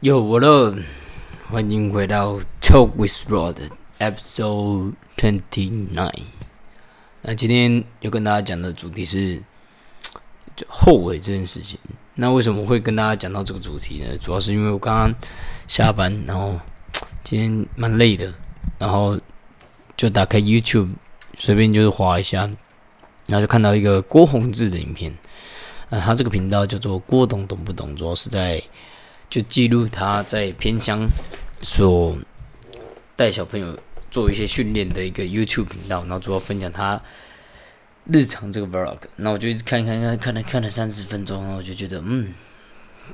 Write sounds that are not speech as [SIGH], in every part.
有我的，欢迎回到 Talk with Rod Episode Twenty Nine。那今天要跟大家讲的主题是就后悔这件事情。那为什么会跟大家讲到这个主题呢？主要是因为我刚刚下班，然后今天蛮累的，然后就打开 YouTube，随便就是划一下，然后就看到一个郭宏志的影片。那他这个频道叫做郭董懂不懂，主要是在。就记录他在偏乡所带小朋友做一些训练的一个 YouTube 频道，然后主要分享他日常这个 Vlog。那我就一直看看看看了看了三十分钟，然后我就觉得，嗯，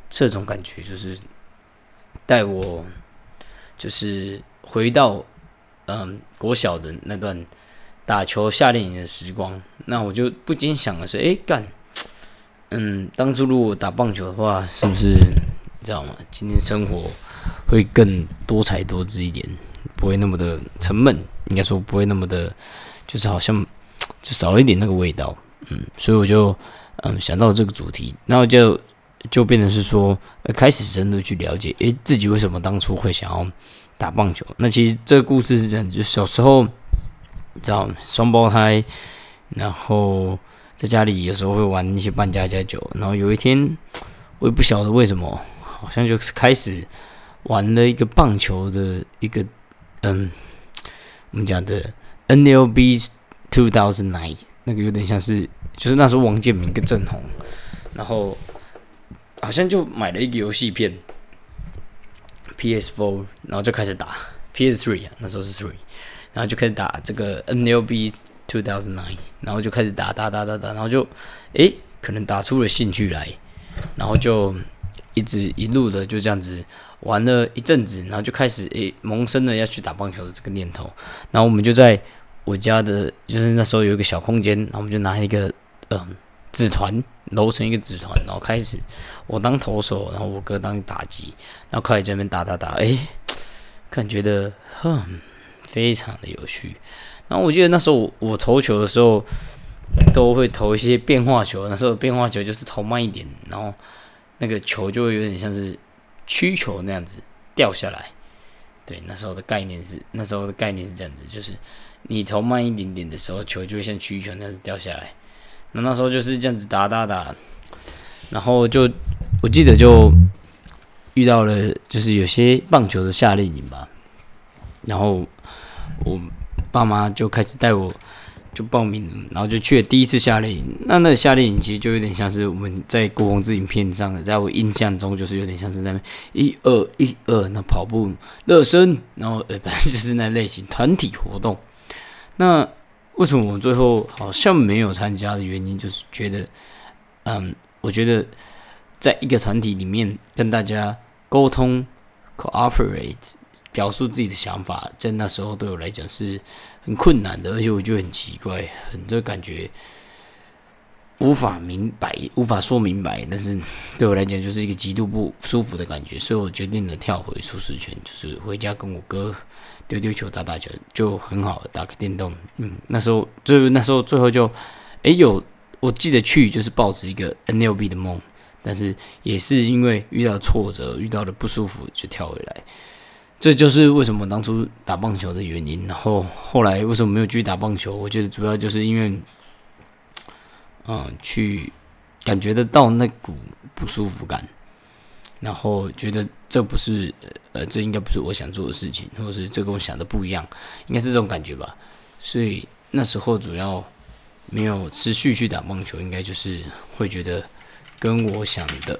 这种感觉就是带我就是回到嗯国小的那段打球夏令营的时光。那我就不禁想的是，哎干，嗯，当初如果打棒球的话，是不是？知道吗？今天生活会更多彩多姿一点，不会那么的沉闷。应该说不会那么的，就是好像就少了一点那个味道。嗯，所以我就嗯想到这个主题，然后就就变成是说开始深入去了解，诶，自己为什么当初会想要打棒球？那其实这个故事是这样，就小时候，你知道双胞胎，然后在家里有时候会玩一些扮家家酒，然后有一天我也不晓得为什么。好像就是开始玩了一个棒球的一个，嗯，我们讲的 NLB Two Thousand Nine，那个有点像是，就是那时候王建民跟郑红，然后好像就买了一个游戏片 PS Four，然后就开始打 PS Three 啊，那时候是 Three，然后就开始打这个 NLB Two Thousand Nine，然后就开始打打打打打，然后就诶，可能打出了兴趣来，然后就。一直一路的就这样子玩了一阵子，然后就开始诶萌生了要去打棒球的这个念头。然后我们就在我家的，就是那时候有一个小空间，然后我们就拿一个嗯纸团揉成一个纸团，然后开始我当投手，然后我哥当打击，然后开始这边打打打，诶，感觉的哼非常的有趣。然后我记得那时候我投球的时候都会投一些变化球，那时候变化球就是投慢一点，然后。那个球就会有点像是曲球那样子掉下来，对，那时候的概念是，那时候的概念是这样子，就是你投慢一点点的时候，球就会像曲球那样子掉下来。那那时候就是这样子打打打，然后就我记得就遇到了，就是有些棒球的夏令营吧，然后我爸妈就开始带我。就报名，然后就去了第一次夏令营。那那夏令营其实就有点像是我们在国王之影片上的，在我印象中就是有点像是那一二一二那跑步热身，然后呃，反正就是那类型团体活动。那为什么我们最后好像没有参加的原因，就是觉得，嗯，我觉得在一个团体里面跟大家沟通，cooperate。表述自己的想法，在那时候对我来讲是很困难的，而且我觉得很奇怪，很这感觉无法明白，无法说明白。但是对我来讲，就是一个极度不舒服的感觉，所以我决定了跳回舒适圈，就是回家跟我哥丢丢球、打打球，就很好打个电动。嗯，那时候就那时候最后就诶有我记得去就是抱着一个 NLB 的梦，但是也是因为遇到挫折、遇到了不舒服，就跳回来。这就是为什么当初打棒球的原因。然后后来为什么没有继续打棒球？我觉得主要就是因为，嗯，去感觉得到那股不舒服感，然后觉得这不是呃，这应该不是我想做的事情，或者是这跟我想的不一样，应该是这种感觉吧。所以那时候主要没有持续去打棒球，应该就是会觉得跟我想的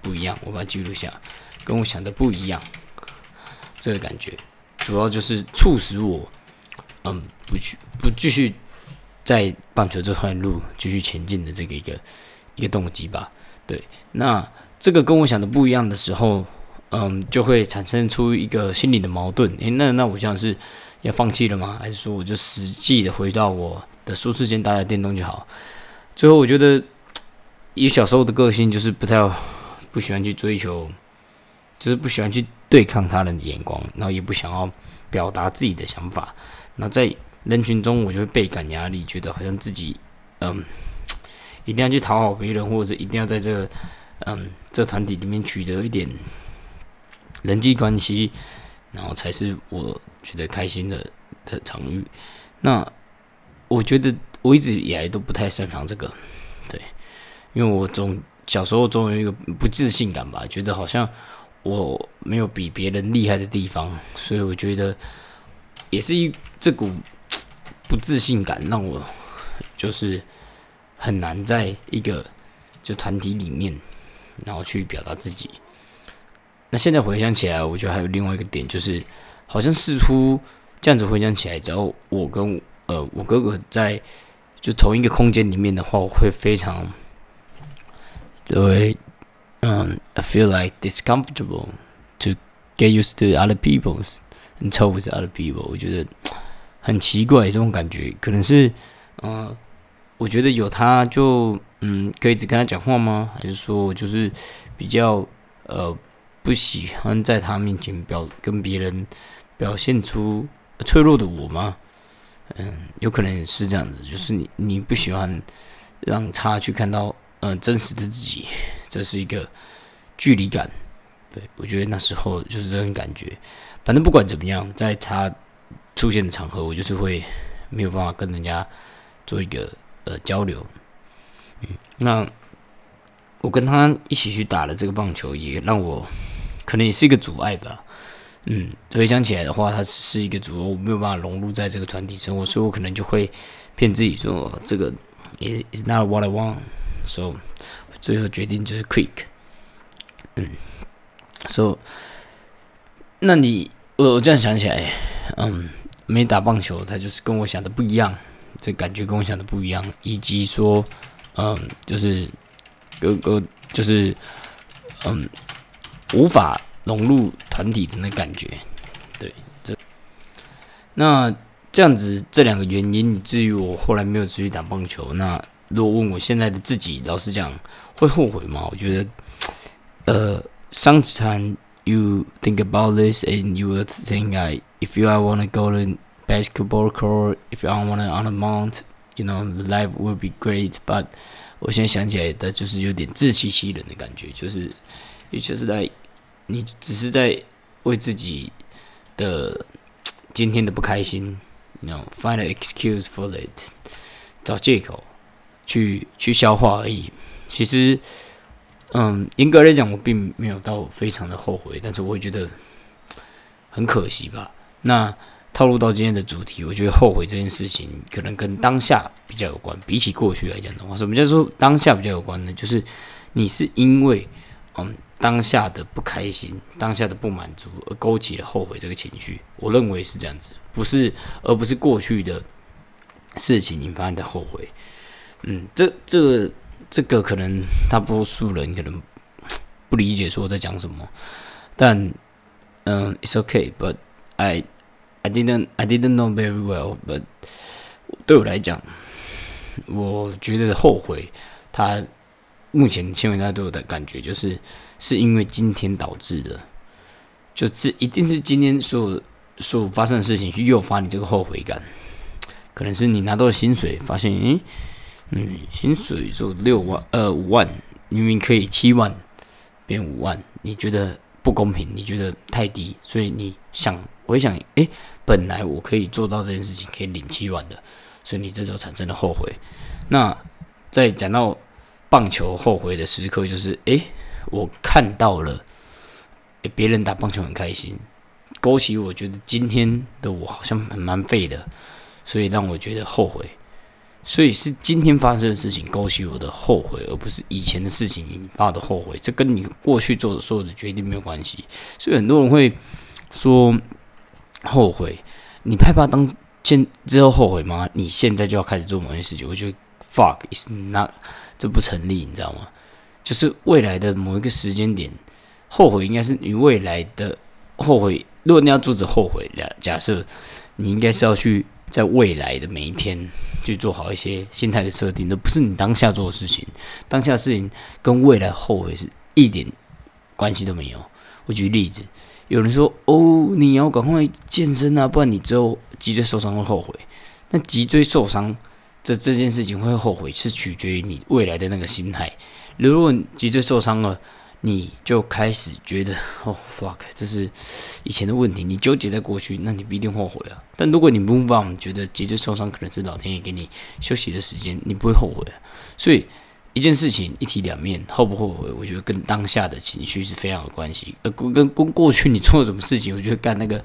不一样。我把它记录下，跟我想的不一样。这个感觉，主要就是促使我，嗯，不去不继续在棒球这块路继续前进的这个一个一个动机吧。对，那这个跟我想的不一样的时候，嗯，就会产生出一个心理的矛盾。诶，那那我想是要放弃了吗？还是说我就实际的回到我的舒适间打打电动就好？最后我觉得，以小时候的个性就是不太不喜欢去追求。就是不喜欢去对抗他人的眼光，然后也不想要表达自己的想法。那在人群中，我就会倍感压力，觉得好像自己嗯，[TSK] 一定要去讨好别人，或者一定要在这个嗯这团体里面取得一点人际关系，然后才是我觉得开心的的场域。那我觉得我一直以来都不太擅长这个，对，因为我总小时候总有一个不自信感吧，觉得好像我没有比别人厉害的地方，所以我觉得也是一这股不自信感让我就是很难在一个就团体里面，然后去表达自己。那现在回想起来，我觉得还有另外一个点，就是好像似乎这样子回想起来，只要我跟呃我哥哥在就同一个空间里面的话，我会非常，对，嗯，I feel like discomfortable to get used to other people's and talk with other people。我觉得 [TSK] 很奇怪这种感觉，可能是嗯，我觉得有他就嗯可以只跟他讲话吗？还是说就是比较呃？不喜欢在他面前表跟别人表现出脆弱的我吗？嗯，有可能是这样子，就是你你不喜欢让他去看到呃真实的自己，这是一个距离感。对我觉得那时候就是这种感觉。反正不管怎么样，在他出现的场合，我就是会没有办法跟人家做一个呃交流。嗯，那我跟他一起去打了这个棒球，也让我。可能也是一个阻碍吧，嗯，回想起来的话，它是一个阻碍，我没有办法融入在这个团体生活，所以我可能就会骗自己说这个 is is not what I want 所以最后决定就是 quick，嗯，so 那你我我这样想起来，嗯，没打棒球，他就是跟我想的不一样，这感觉跟我想的不一样，以及说，嗯，就是哥哥就是嗯。无法融入团体的那感觉，对，这那这样子这两个原因，以至于我后来没有继续打棒球。那如果问我现在的自己，老实讲，会后悔吗？我觉得，呃，sometimes you think about this and you will think I if you I wanna go to basketball court, if I wanna on a mount, you know, life will be great. But 我现在想起来的就是有点自欺欺人的感觉，就是，也就是在。你只是在为自己的今天的不开心，you know find an excuse for it，找借口去去消化而已。其实，嗯，严格来讲，我并没有到非常的后悔，但是我会觉得很可惜吧。那套路到今天的主题，我觉得后悔这件事情可能跟当下比较有关。比起过去来讲的话，什么叫做当下比较有关呢？就是你是因为，嗯。当下的不开心，当下的不满足，而勾起了后悔这个情绪。我认为是这样子，不是，而不是过去的事情引发你的后悔。嗯，这、这、这个可能大多数人可能不理解说我在讲什么，但嗯，it's okay，but I I didn't I didn't know very well，but 对我来讲，我觉得后悔，他目前现在对我的感觉就是。是因为今天导致的，就是一定是今天所所发生的事情去诱发你这个后悔感。可能是你拿到了薪水，发现，诶，嗯，薪水就六万，呃，五万，明明可以七万变五万，你觉得不公平？你觉得太低，所以你想，我想，诶，本来我可以做到这件事情，可以领七万的，所以你这时候产生了后悔。那在讲到棒球后悔的时刻，就是诶。我看到了，别人打棒球很开心，勾起我觉得今天的我好像很蛮废的，所以让我觉得后悔。所以是今天发生的事情勾起我的后悔，而不是以前的事情引发的后悔。这跟你过去做的所有的决定没有关系。所以很多人会说后悔，你害怕当现之后后悔吗？你现在就要开始做某件事情，我觉得 fuck is not 这不成立，你知道吗？就是未来的某一个时间点，后悔应该是你未来的后悔。如果你要阻止后悔，假假设你应该是要去在未来的每一天去做好一些心态的设定，都不是你当下做的事情。当下事情跟未来后悔是一点关系都没有。我举例子，有人说：“哦，你要赶快健身啊，不然你之后脊椎受伤会后悔。”那脊椎受伤这这件事情会后悔，是取决于你未来的那个心态。如果脊椎受伤了，你就开始觉得 [LAUGHS] 哦，fuck，这是以前的问题，你纠结在过去，那你不一定后悔啊。但如果你 move on，觉得脊椎受伤可能是老天爷给你休息的时间，你不会后悔。所以一件事情一体两面，后不后悔，我觉得跟当下的情绪是非常有关系。呃，跟跟过去你做了什么事情，[LAUGHS] 我觉得干那个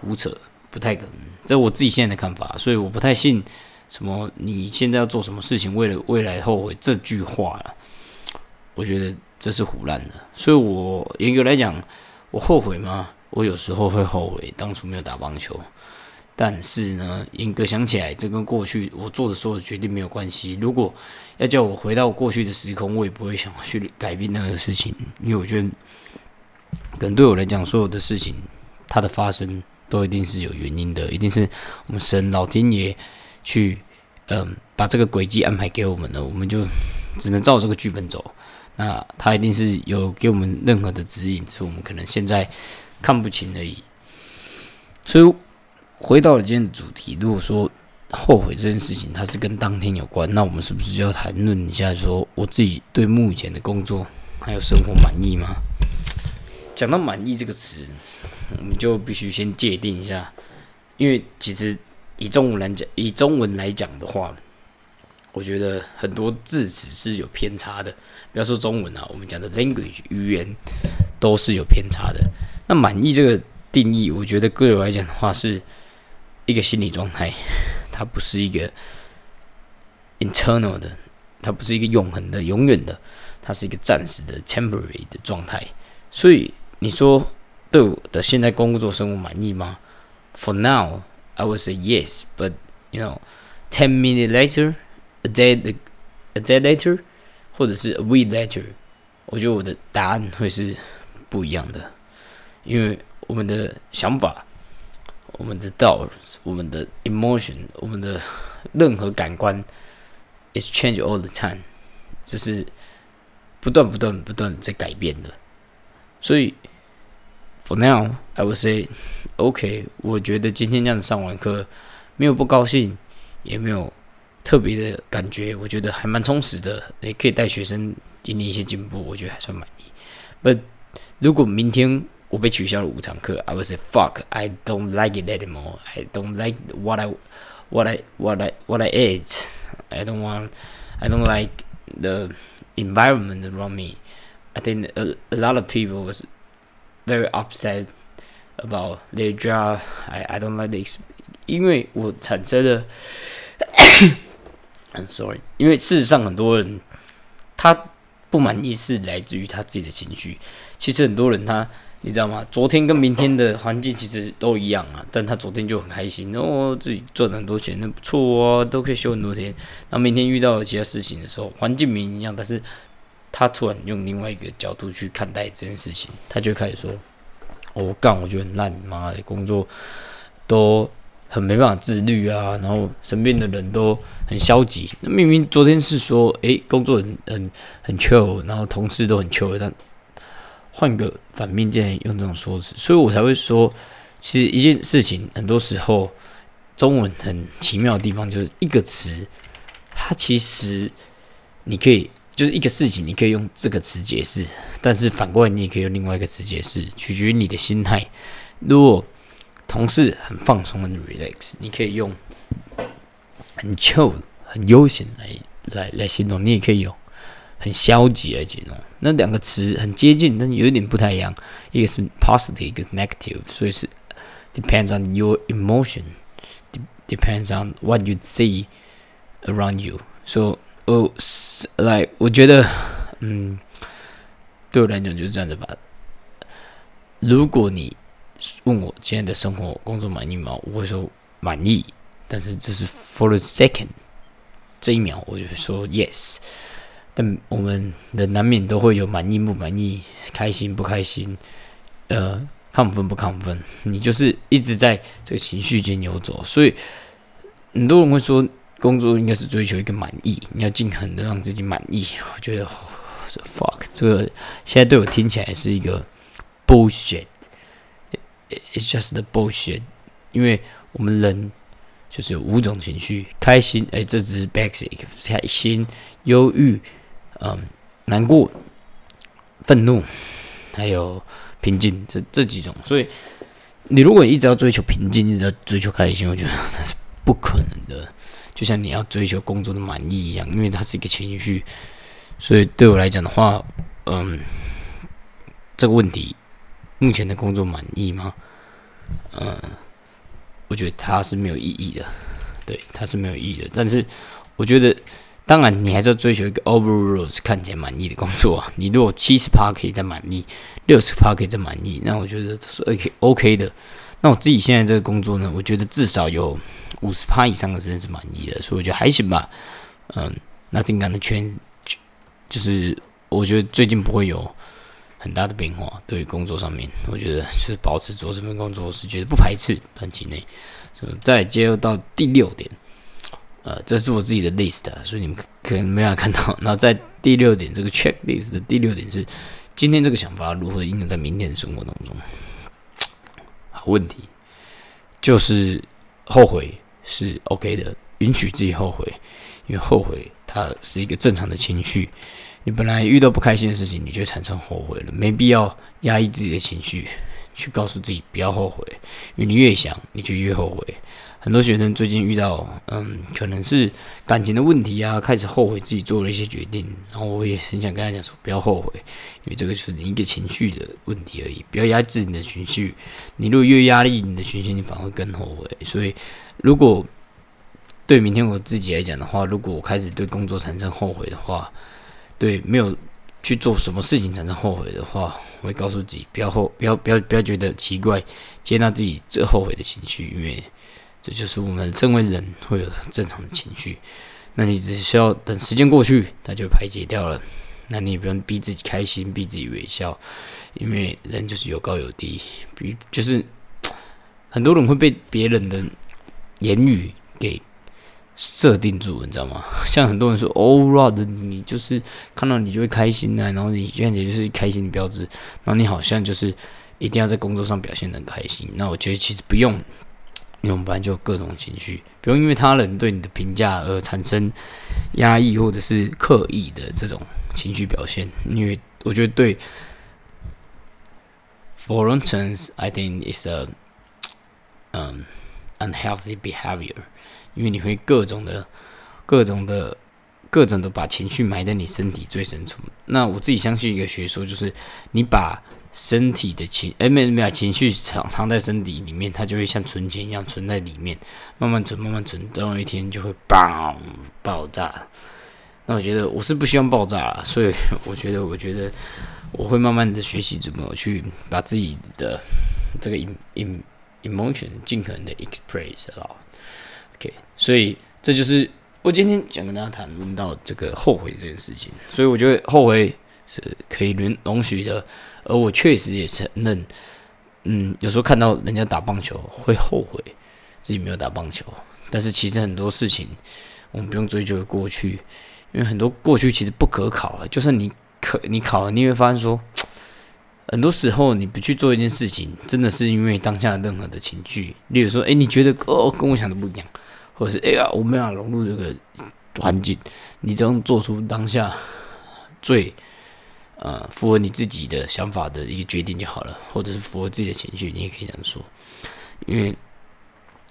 胡扯不太可能。这我自己现在的看法，所以我不太信什么你现在要做什么事情为了未来后悔这句话了。我觉得。这是胡乱的，所以我严格来讲，我后悔吗？我有时候会后悔当初没有打棒球，但是呢，严格想起来，这跟过去我做的所有决定没有关系。如果要叫我回到过去的时空，我也不会想去改变那个事情，因为我觉得，可能对我来讲，所有的事情它的发生都一定是有原因的，一定是我们神老天爷去嗯把这个轨迹安排给我们的，我们就只能照这个剧本走。那他一定是有给我们任何的指引，只是我们可能现在看不清而已。所以回到了今天的主题，如果说后悔这件事情它是跟当天有关，那我们是不是就要谈论一下，说我自己对目前的工作还有生活满意吗？讲到满意这个词，我们就必须先界定一下，因为其实以中文来讲，以中文来讲的话。我觉得很多字词是有偏差的，不要说中文啊，我们讲的 language 语言都是有偏差的。那满意这个定义，我觉得个人来讲的话，是一个心理状态，它不是一个 internal 的，它不是一个永恒的、永远的，它是一个暂时的 temporary 的状态。所以你说对我的现在工作生活满意吗？For now, I would say yes, but you know, ten minutes later. A day, a day later，或者是 a week later，我觉得我的答案会是不一样的，因为我们的想法、我们的 thoughts、我们的 emotion、我们的任何感官，is change all the time，就是不断、不断、不断在改变的。所以，for now，I would say OK。我觉得今天这样子上完课，没有不高兴，也没有。特别的感觉，我觉得还蛮充实的，也可以带学生引领一些进步，我觉得还算满意。But 如果明天我被取消了五堂课，I would say fuck, I don't like it anymore. I don't like what I, what I, what I, what I ate. I don't want, I don't like the environment around me. I think a, a lot of people was very upset about their job. I, I don't like the，因为我产生了。 I'm sorry，因为事实上很多人他不满意是来自于他自己的情绪。其实很多人他你知道吗？昨天跟明天的环境其实都一样啊，但他昨天就很开心哦，自己赚了很多钱，那不错哦，都可以休很多天。那明天遇到了其他事情的时候，环境明一样，但是他突然用另外一个角度去看待这件事情，他就开始说：“我干，我觉得很烂，妈的工作都。”很没办法自律啊，然后身边的人都很消极。那明明昨天是说，诶，工作很很很 chill，然后同事都很 chill，但换个反面，竟然用这种说辞，所以我才会说，其实一件事情，很多时候中文很奇妙的地方，就是一个词，它其实你可以就是一个事情，你可以用这个词解释，但是反过来你也可以用另外一个词解释，取决于你的心态。如果同事很放松，很 relax，你可以用很 chill、很悠闲来来来形容，你也可以用很消极来形容。那两个词很接近，但有一点不太一样。一个是 positive，一个 negative，所以是 depends on your emotion，depends on what you see around you。So，哦，来，我觉得，嗯，对我来讲就是这样子吧。如果你问我今天的生活工作满意吗？我会说满意，但是这是 for the second 这一秒，我就说 yes。但我们的难免都会有满意不满意、开心不开心、呃亢奋不亢奋，你就是一直在这个情绪间游走。所以很多人会说，工作应该是追求一个满意，你要尽可能的让自己满意。我觉得 fuck 这个现在对我听起来是一个 bullshit。It's just the bullshit，因为我们人就是有五种情绪：开心，哎，这只是 basic；开心、忧郁、嗯、难过、愤怒，还有平静，这这几种。所以，你如果一直要追求平静，一直要追求开心，我觉得那是不可能的。就像你要追求工作的满意一样，因为它是一个情绪。所以对我来讲的话，嗯，这个问题，目前的工作满意吗？嗯，我觉得它是没有意义的。对，它是没有意义的。但是，我觉得。当然，你还是要追求一个 overall 看起来满意的工作啊。[LAUGHS] 你如果七十趴可以再满意，六十趴可以再满意，那我觉得是 OK OK 的。那我自己现在这个工作呢，我觉得至少有五十趴以上的人是满意的，所以我觉得还行吧。嗯，Nothing gonna change，就是我觉得最近不会有很大的变化。对于工作上面，我觉得是保持做这份工作，是觉得不排斥短期内。再接入到第六点。呃，这是我自己的 list，所以你们可能没法看到。[LAUGHS] 那在第六点，这个 checklist 的第六点是今天这个想法如何应用在明天的生活当中。好问题就是后悔是 OK 的，允许自己后悔，因为后悔它是一个正常的情绪。你本来遇到不开心的事情，你就产生后悔了，没必要压抑自己的情绪，去告诉自己不要后悔，因为你越想，你就越后悔。很多学生最近遇到，嗯，可能是感情的问题啊，开始后悔自己做了一些决定。然后我也很想跟他讲说，不要后悔，因为这个是你一个情绪的问题而已，不要压制你的情绪。你如果越压力你的情绪，你反而会更后悔。所以，如果对明天我自己来讲的话，如果我开始对工作产生后悔的话，对没有去做什么事情产生后悔的话，我会告诉自己不要后，不要不要不要觉得奇怪，接纳自己这后悔的情绪，因为。这就是我们身为人会有正常的情绪，那你只需要等时间过去，它就排解掉了。那你也不用逼自己开心，逼自己微笑，因为人就是有高有低，比就是很多人会被别人的言语给设定住，你知道吗？[LAUGHS] 像很多人说，Oh Rod，你就是看到你就会开心啊，然后你看起来就是开心的标志，然后你好像就是一定要在工作上表现的很开心。那我觉得其实不用。因为我们班就各种情绪，不用因为他人对你的评价而产生压抑或者是刻意的这种情绪表现。因为我觉得对，for instance, I think it's a 嗯 unhealthy behavior。因为你会各种的、各种的、各种的把情绪埋在你身体最深处。那我自己相信一个学说，就是你把。身体的情，哎，没没有情绪藏藏在身体里面，它就会像存钱一样存在里面，慢慢存，慢慢存，总有一天就会爆爆炸。那我觉得我是不希望爆炸，所以我觉得，我觉得我会慢慢的学习怎么去把自己的这个 em emotion 尽可能的 express 了。OK，所以这就是我今天想跟大家谈论到这个后悔这件事情。所以我觉得后悔是可以容容许的。而我确实也承认，嗯，有时候看到人家打棒球会后悔自己没有打棒球，但是其实很多事情我们不用追究过去，因为很多过去其实不可考了就算你可你考了，你会发现说，很多时候你不去做一件事情，真的是因为当下任何的情绪，例如说，哎，你觉得哦跟我想的不一样，或者是哎呀我没法融入这个环境，你只能做出当下最。呃，符合你自己的想法的一个决定就好了，或者是符合自己的情绪，你也可以这样说。因为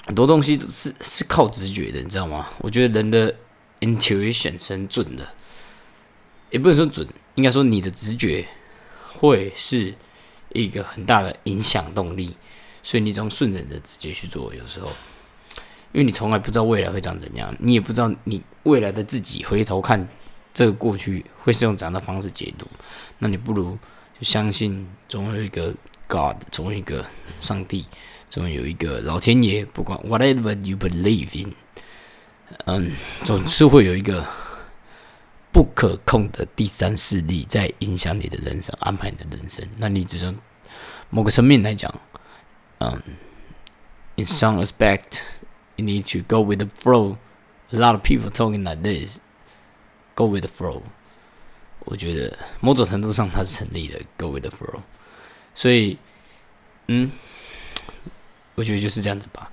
很多东西是是靠直觉的，你知道吗？我觉得人的 intuition 是很准的，也不能说准，应该说你的直觉会是一个很大的影响动力，所以你只用顺着你的直觉去做。有时候，因为你从来不知道未来会长怎样，你也不知道你未来的自己回头看。这个过去会是用怎样的方式解读？那你不如就相信总有一个 God，总有一个上帝，总有一个老天爷。不管 whatever you believe in，嗯，总是会有一个不可控的第三势力在影响你的人生，安排你的人生。那你只能某个层面来讲，嗯，in some aspect You need to go with the flow。A lot of people talking like this。Go with the flow，我觉得某种程度上它是成立的。Go with the flow，所以，嗯，我觉得就是这样子吧。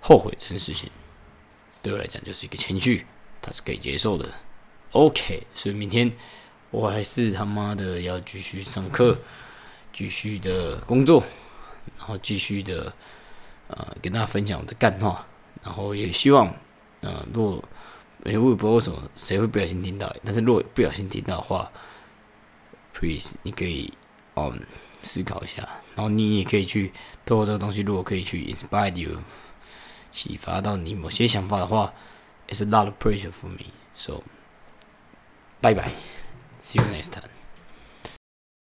后悔这件事情对我来讲就是一个情绪，它是可以接受的。OK，所以明天我还是他妈的要继续上课，继续的工作，然后继续的呃跟大家分享我的干话，然后也希望呃如果诶我也不知道为什么谁会不小心听到，但是如果不小心听到的话，please 你可以嗯思考一下，然后你也可以去透过这个东西，如果可以去 inspire you，启发到你某些想法的话，it's a lot of pressure for me，so 拜拜。See you next time.